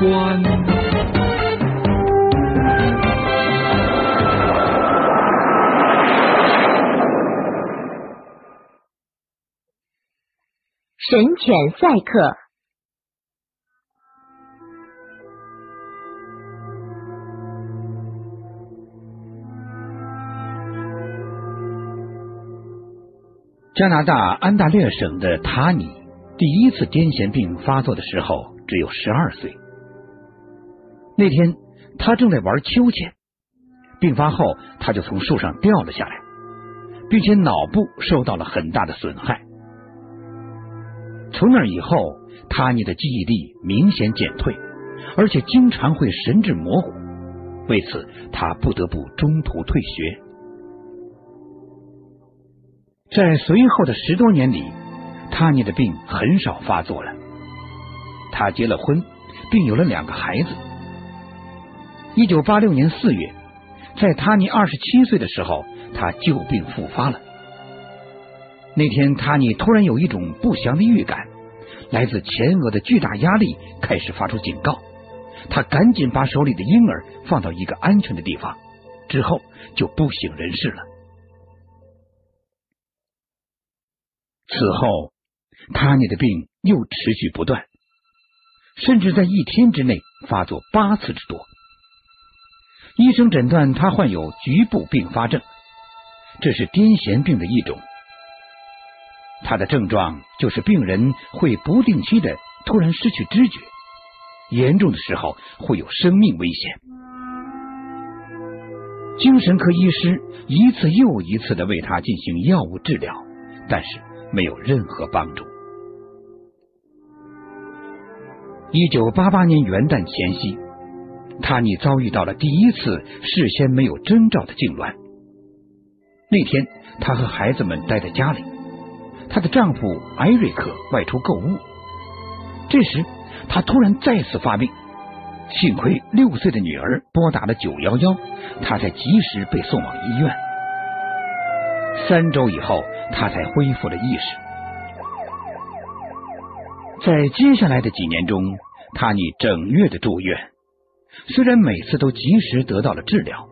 观。神犬赛克。加拿大安大略省的塔尼第一次癫痫病发作的时候只有十二岁。那天他正在玩秋千，病发后他就从树上掉了下来，并且脑部受到了很大的损害。从那以后，塔尼的记忆力明显减退，而且经常会神志模糊。为此，他不得不中途退学。在随后的十多年里，塔尼的病很少发作了。他结了婚，并有了两个孩子。一九八六年四月，在塔尼二十七岁的时候，他旧病复发了。那天，塔尼突然有一种不祥的预感，来自前额的巨大压力开始发出警告。他赶紧把手里的婴儿放到一个安全的地方，之后就不省人事了。此后，塔尼的病又持续不断，甚至在一天之内发作八次之多。医生诊断他患有局部并发症，这是癫痫病的一种。他的症状就是病人会不定期的突然失去知觉，严重的时候会有生命危险。精神科医师一次又一次的为他进行药物治疗，但是。没有任何帮助。一九八八年元旦前夕，塔尼遭遇到了第一次事先没有征兆的痉挛。那天，她和孩子们待在家里，她的丈夫艾瑞克外出购物。这时，她突然再次发病，幸亏六岁的女儿拨打了九幺幺，她才及时被送往医院。三周以后。他才恢复了意识。在接下来的几年中，他你整月的住院，虽然每次都及时得到了治疗，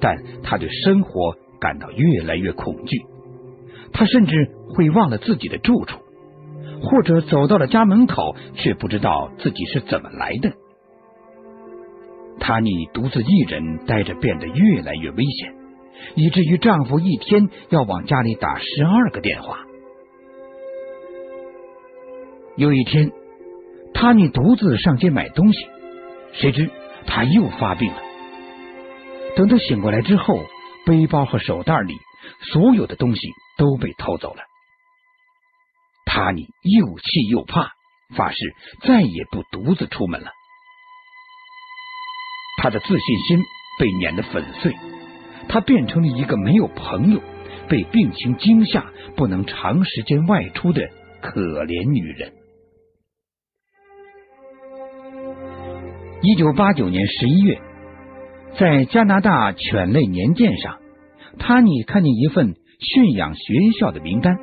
但他对生活感到越来越恐惧。他甚至会忘了自己的住处，或者走到了家门口，却不知道自己是怎么来的。他你独自一人待着，变得越来越危险。以至于丈夫一天要往家里打十二个电话。有一天，塔尼独自上街买东西，谁知他又发病了。等他醒过来之后，背包和手袋里所有的东西都被偷走了。塔尼又气又怕，发誓再也不独自出门了。他的自信心被碾得粉碎。他变成了一个没有朋友、被病情惊吓、不能长时间外出的可怜女人。一九八九年十一月，在加拿大犬类年鉴上，塔尼看见一份驯养学校的名单，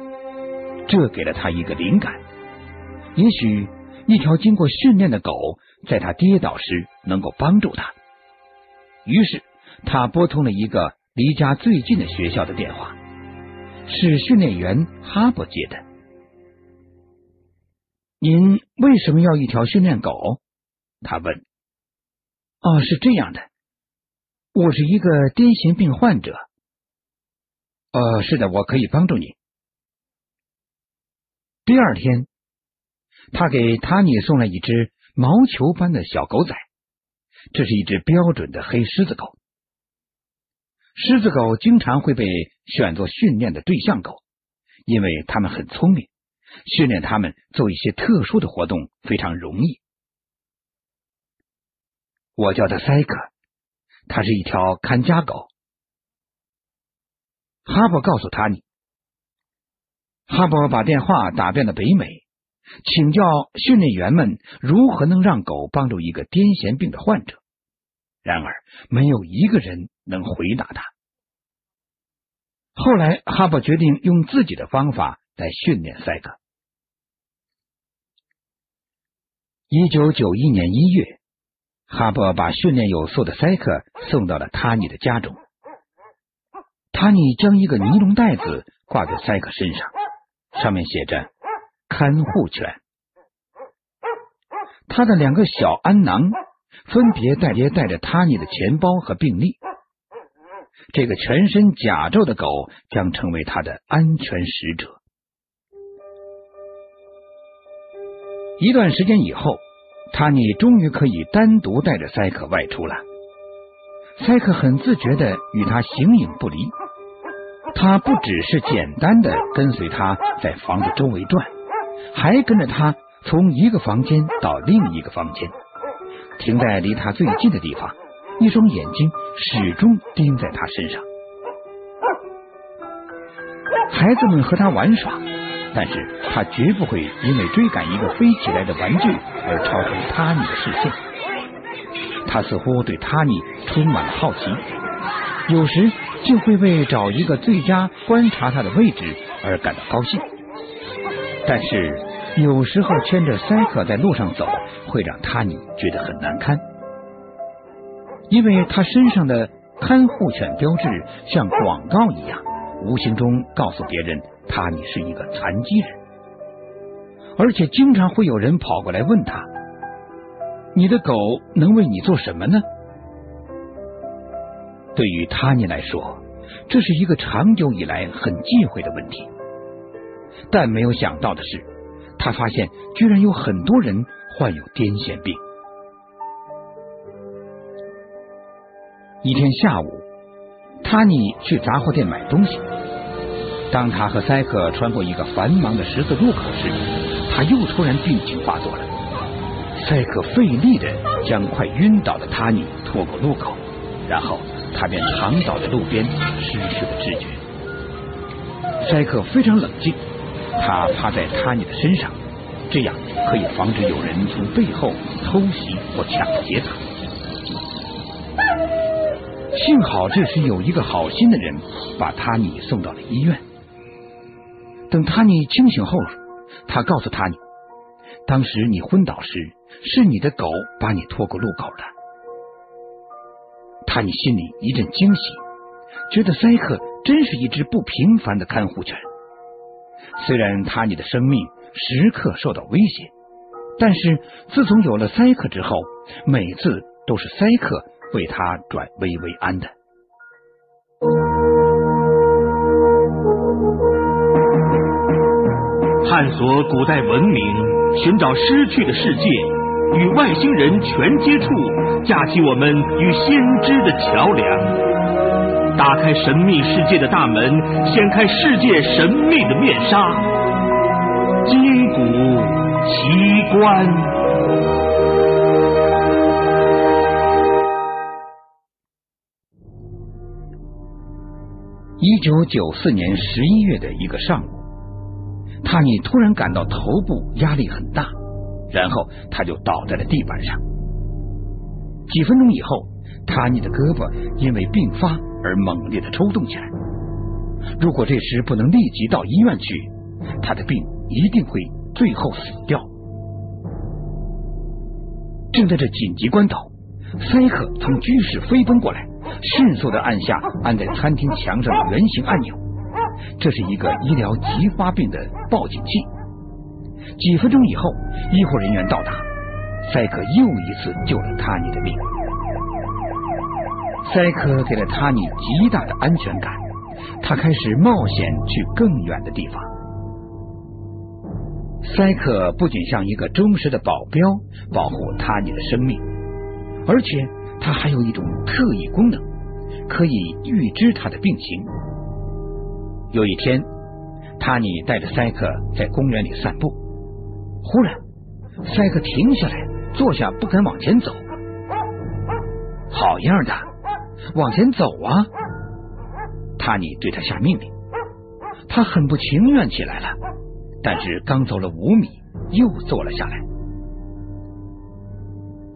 这给了他一个灵感：也许一条经过训练的狗，在他跌倒时能够帮助他。于是。他拨通了一个离家最近的学校的电话，是训练员哈伯接的。您为什么要一条训练狗？他问。哦，是这样的，我是一个癫痫病患者。呃，是的，我可以帮助你。第二天，他给塔尼送来一只毛球般的小狗仔，这是一只标准的黑狮子狗。狮子狗经常会被选作训练的对象狗，因为它们很聪明，训练它们做一些特殊的活动非常容易。我叫他塞克，他是一条看家狗。哈勃告诉他你，哈勃把电话打遍了北美，请教训练员们如何能让狗帮助一个癫痫病的患者。然而，没有一个人能回答他。后来，哈勃决定用自己的方法来训练赛克。一九九一年一月，哈勃把训练有素的塞克送到了塔尼的家中。塔尼将一个尼龙袋子挂在塞克身上，上面写着“看护犬”。他的两个小鞍囊分别带接带着塔尼的钱包和病历。这个全身甲胄的狗将成为他的安全使者。一段时间以后，塔尼终于可以单独带着塞克外出了。塞克很自觉的与他形影不离。他不只是简单的跟随他在房子周围转，还跟着他从一个房间到另一个房间，停在离他最近的地方。一双眼睛始终盯在他身上。孩子们和他玩耍，但是他绝不会因为追赶一个飞起来的玩具而超出塔尼的视线。他似乎对塔尼充满了好奇，有时就会为找一个最佳观察他的位置而感到高兴。但是有时候牵着塞克在路上走，会让塔尼觉得很难堪。因为他身上的看护犬标志像广告一样，无形中告诉别人他你是一个残疾人，而且经常会有人跑过来问他：“你的狗能为你做什么呢？”对于他尼来说，这是一个长久以来很忌讳的问题。但没有想到的是，他发现居然有很多人患有癫痫病。一天下午，塔尼去杂货店买东西。当他和塞克穿过一个繁忙的十字路口时，他又突然病情发作了。塞克费力的将快晕倒的塔尼拖过路口，然后他便躺倒在路边，失去了知觉。塞克非常冷静，他趴在塔尼的身上，这样可以防止有人从背后偷袭或抢劫他。幸好这时有一个好心的人把塔尼送到了医院。等塔尼清醒后，他告诉塔尼，当时你昏倒时是你的狗把你拖过路口的。塔尼心里一阵惊喜，觉得塞克真是一只不平凡的看护犬。虽然塔尼的生命时刻受到威胁，但是自从有了塞克之后，每次都是塞克。为他转危为安的，探索古代文明，寻找失去的世界，与外星人全接触，架起我们与先知的桥梁，打开神秘世界的大门，掀开世界神秘的面纱，击鼓奇观。一九九四年十一月的一个上午，塔尼突然感到头部压力很大，然后他就倒在了地板上。几分钟以后，塔尼的胳膊因为病发而猛烈的抽动起来。如果这时不能立即到医院去，他的病一定会最后死掉。正在这紧急关头，塞克从居室飞奔过来。迅速的按下按在餐厅墙上的圆形按钮，这是一个医疗急发病的报警器。几分钟以后，医护人员到达，塞克又一次救了塔尼的命。塞克给了塔尼极大的安全感，他开始冒险去更远的地方。塞克不仅像一个忠实的保镖，保护塔尼的生命，而且。他还有一种特异功能，可以预知他的病情。有一天，塔尼带着塞克在公园里散步，忽然，塞克停下来，坐下，不敢往前走。好样的，往前走啊！塔尼对他下命令。他很不情愿起来了，但是刚走了五米，又坐了下来。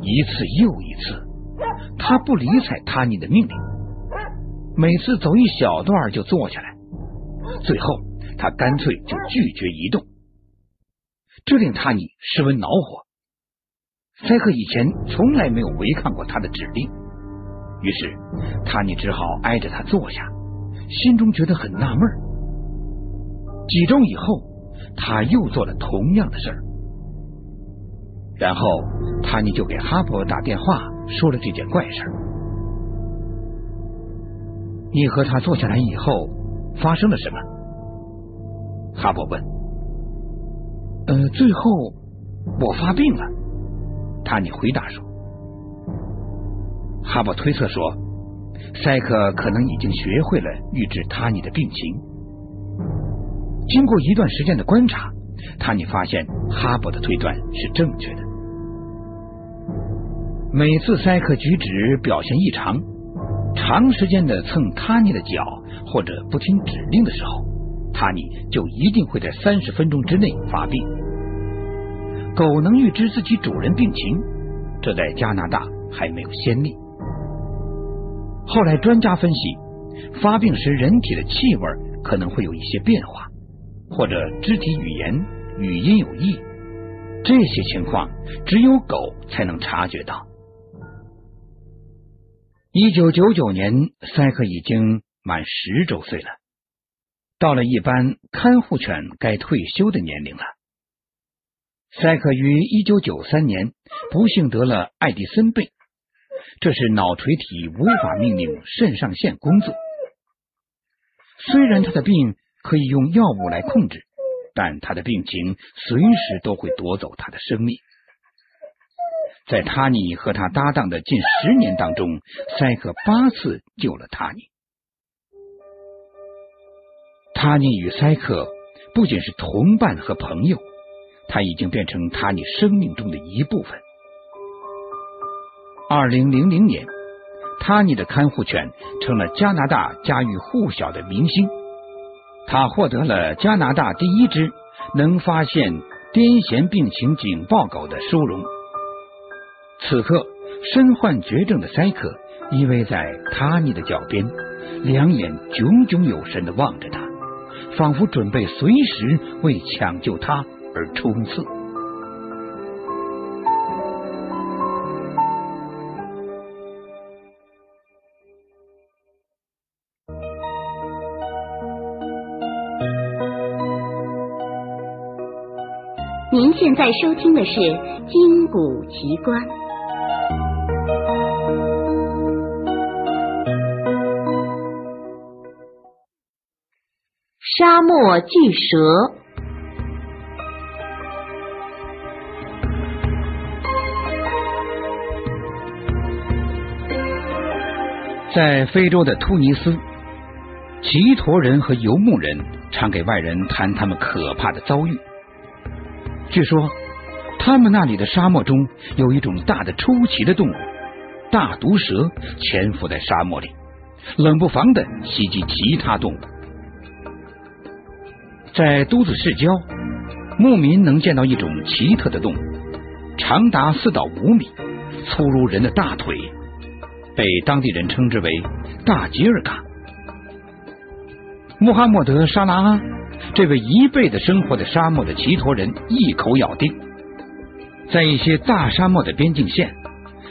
一次又一次。他不理睬塔尼的命令，每次走一小段就坐下来，最后他干脆就拒绝移动，这令塔尼十分恼火。塞克以前从来没有违抗过他的指令，于是塔尼只好挨着他坐下，心中觉得很纳闷。几周以后，他又做了同样的事儿，然后塔尼就给哈勃打电话说了这件怪事儿。你和他坐下来以后发生了什么？哈勃问。呃，最后我发病了。塔尼回答说：“哈勃推测说，塞克可能已经学会了预知塔尼的病情。经过一段时间的观察，塔尼发现哈勃的推断是正确的。每次塞克举止表现异常，长时间的蹭塔尼的脚或者不听指令的时候，塔尼就一定会在三十分钟之内发病。”狗能预知自己主人病情，这在加拿大还没有先例。后来专家分析，发病时人体的气味可能会有一些变化，或者肢体语言、语音有异，这些情况只有狗才能察觉到。一九九九年，塞克已经满十周岁了，到了一般看护犬该退休的年龄了。塞克于一九九三年不幸得了爱迪森病，这是脑垂体无法命令肾上腺工作。虽然他的病可以用药物来控制，但他的病情随时都会夺走他的生命。在塔尼和他搭档的近十年当中，塞克八次救了塔尼。塔尼与塞克不仅是同伴和朋友。他已经变成塔尼生命中的一部分。二零零零年，塔尼的看护犬成了加拿大家喻户晓的明星。他获得了加拿大第一只能发现癫痫病情警报狗的殊荣。此刻，身患绝症的塞克依偎在塔尼的脚边，两眼炯炯有神的望着他，仿佛准备随时为抢救他。而冲刺。您现在收听的是《金谷奇观》。沙漠巨蛇。在非洲的突尼斯，奇陀人和游牧人常给外人谈他们可怕的遭遇。据说，他们那里的沙漠中有一种大的出奇的动物——大毒蛇，潜伏在沙漠里，冷不防的袭击其他动物。在都子市郊，牧民能见到一种奇特的动物，长达四到五米，粗如人的大腿。被当地人称之为大吉尔嘎。穆罕默德·沙拉阿这位一辈子生活在沙漠的奇陀人一口咬定，在一些大沙漠的边境线，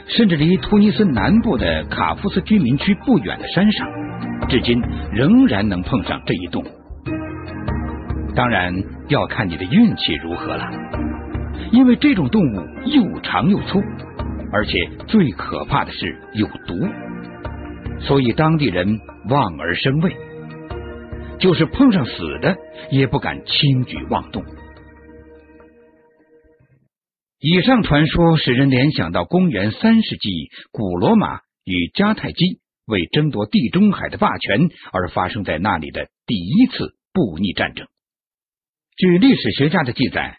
甚至离突尼斯南部的卡夫斯居民区不远的山上，至今仍然能碰上这一动物。当然要看你的运气如何了，因为这种动物又长又粗。而且最可怕的是有毒，所以当地人望而生畏，就是碰上死的也不敢轻举妄动。以上传说使人联想到公元三世纪古罗马与迦太基为争夺地中海的霸权而发生在那里的第一次布匿战争。据历史学家的记载，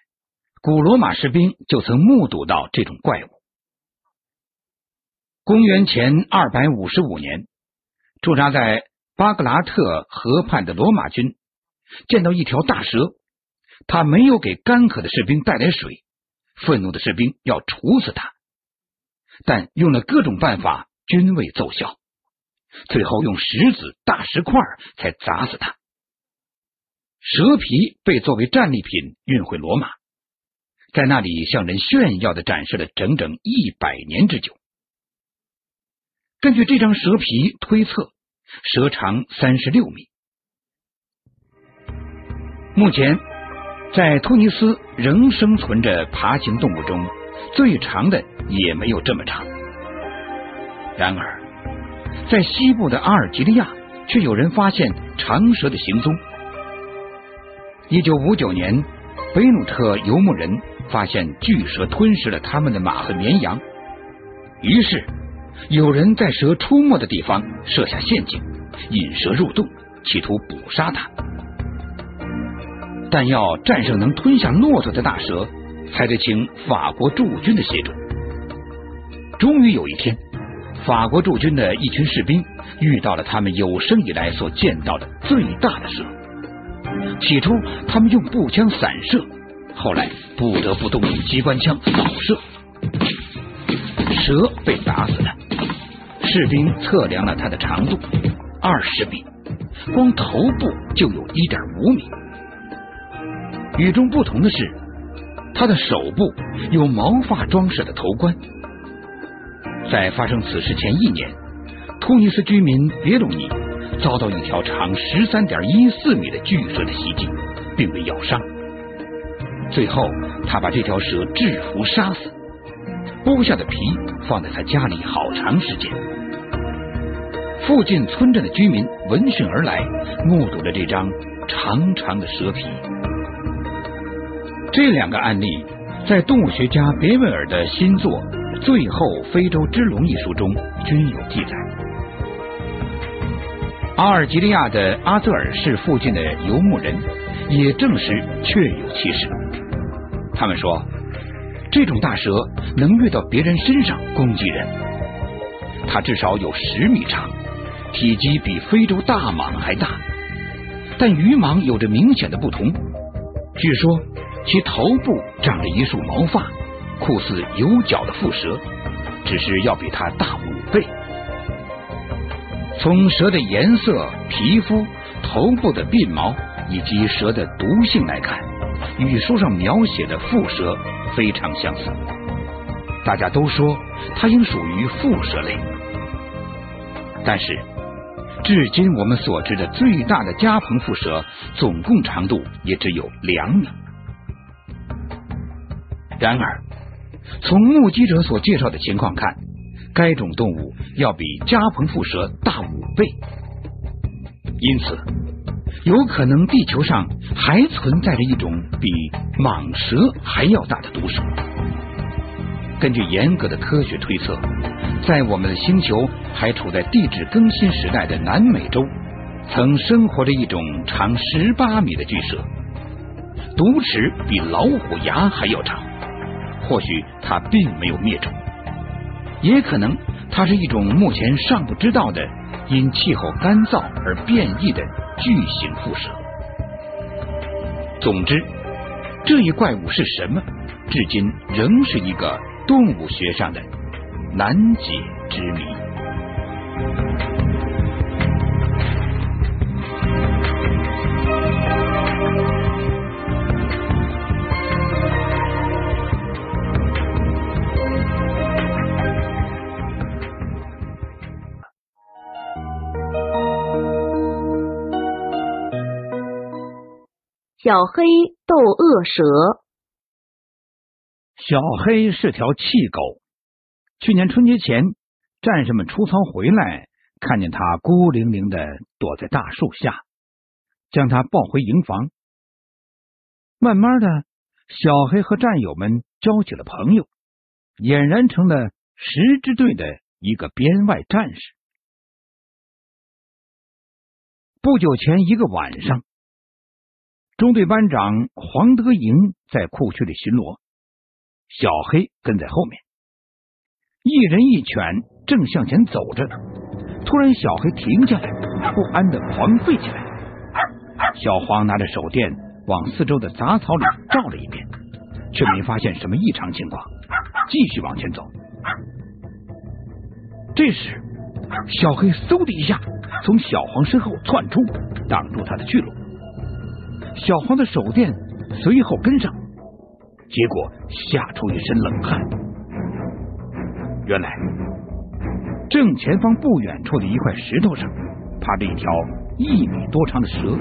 古罗马士兵就曾目睹到这种怪物。公元前二百五十五年，驻扎在巴格拉特河畔的罗马军见到一条大蛇，他没有给干渴的士兵带来水，愤怒的士兵要处死他，但用了各种办法均未奏效，最后用石子、大石块才砸死他。蛇皮被作为战利品运回罗马，在那里向人炫耀的展示了整整一百年之久。根据这张蛇皮推测，蛇长三十六米。目前，在突尼斯仍生存着爬行动物中最长的也没有这么长。然而，在西部的阿尔及利亚，却有人发现长蛇的行踪。一九五九年，贝努特游牧人发现巨蛇吞食了他们的马和绵羊，于是有人在蛇出没的地方设下陷阱，引蛇入洞，企图捕杀它。但要战胜能吞下骆驼的大蛇，还得请法国驻军的协助。终于有一天，法国驻军的一群士兵遇到了他们有生以来所见到的最大的蛇。起初，他们用步枪散射，后来不得不动用机关枪扫射。蛇被打死了。士兵测量了它的长度，二十米，光头部就有一点五米。与众不同的是，它的手部有毛发装饰的头冠。在发生此事前一年，突尼斯居民别鲁尼。遭到一条长十三点一四米的巨蛇的袭击，并被咬伤。最后，他把这条蛇制服杀死，剥下的皮放在他家里好长时间。附近村镇的居民闻讯而来，目睹了这张长长的蛇皮。这两个案例在动物学家别维尔的新作《最后非洲之龙》一书中均有记载。阿尔及利亚的阿泽尔市附近的游牧人也证实确有其事。他们说，这种大蛇能跃到别人身上攻击人。它至少有十米长，体积比非洲大蟒还大。但与蟒有着明显的不同。据说其头部长着一束毛发，酷似有角的蝮蛇，只是要比它大五倍。从蛇的颜色、皮肤、头部的鬓毛以及蛇的毒性来看，与书上描写的蝮蛇非常相似。大家都说它应属于蝮蛇类，但是至今我们所知的最大的加蓬蝮蛇总共长度也只有两米。然而，从目击者所介绍的情况看。该种动物要比加蓬蝮蛇大五倍，因此有可能地球上还存在着一种比蟒蛇还要大的毒蛇。根据严格的科学推测，在我们的星球还处在地质更新时代的南美洲，曾生活着一种长十八米的巨蛇，毒齿比老虎牙还要长。或许它并没有灭种。也可能，它是一种目前尚不知道的因气候干燥而变异的巨型蝮蛇。总之，这一怪物是什么，至今仍是一个动物学上的难解之谜。小黑斗恶蛇。小黑是条气狗。去年春节前，战士们出操回来，看见它孤零零的躲在大树下，将它抱回营房。慢慢的，小黑和战友们交起了朋友，俨然成了十支队的一个编外战士。不久前一个晚上。中队班长黄德营在库区里巡逻，小黑跟在后面，一人一犬正向前走着。突然，小黑停下来，不安的狂吠起来。小黄拿着手电往四周的杂草里照了一遍，却没发现什么异常情况，继续往前走。这时，小黑嗖的一下从小黄身后窜出，挡住他的去路。小黄的手电随后跟上，结果吓出一身冷汗。原来，正前方不远处的一块石头上，趴着一条一米多长的蛇，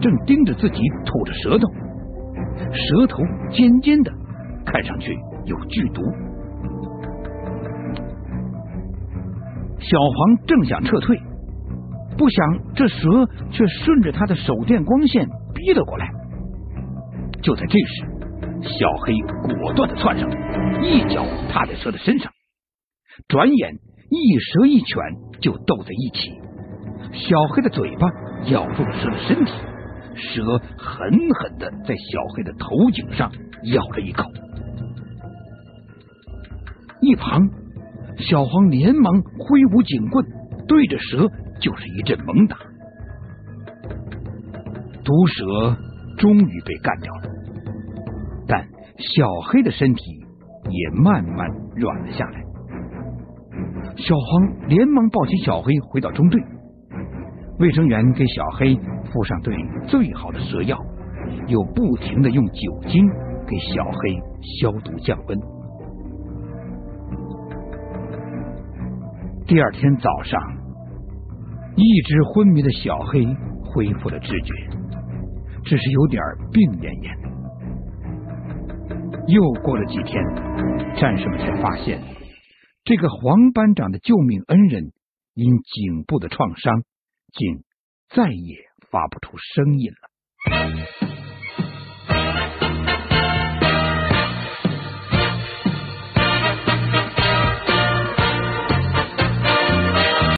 正盯着自己吐着舌头，舌头尖尖的，看上去有剧毒。小黄正想撤退，不想这蛇却顺着他的手电光线逼了过来。就在这时，小黑果断的窜上来，一脚踏在蛇的身上，转眼一蛇一犬就斗在一起。小黑的嘴巴咬住了蛇的身体，蛇狠狠的在小黑的头颈上咬了一口。一旁，小黄连忙挥舞警棍，对着蛇就是一阵猛打。毒蛇终于被干掉了。但小黑的身体也慢慢软了下来。小黄连忙抱起小黑回到中队，卫生员给小黑敷上队最好的蛇药，又不停的用酒精给小黑消毒降温。第二天早上，一直昏迷的小黑恢复了知觉，只是有点病恹恹。又过了几天，战士们才发现，这个黄班长的救命恩人因颈部的创伤，竟再也发不出声音了。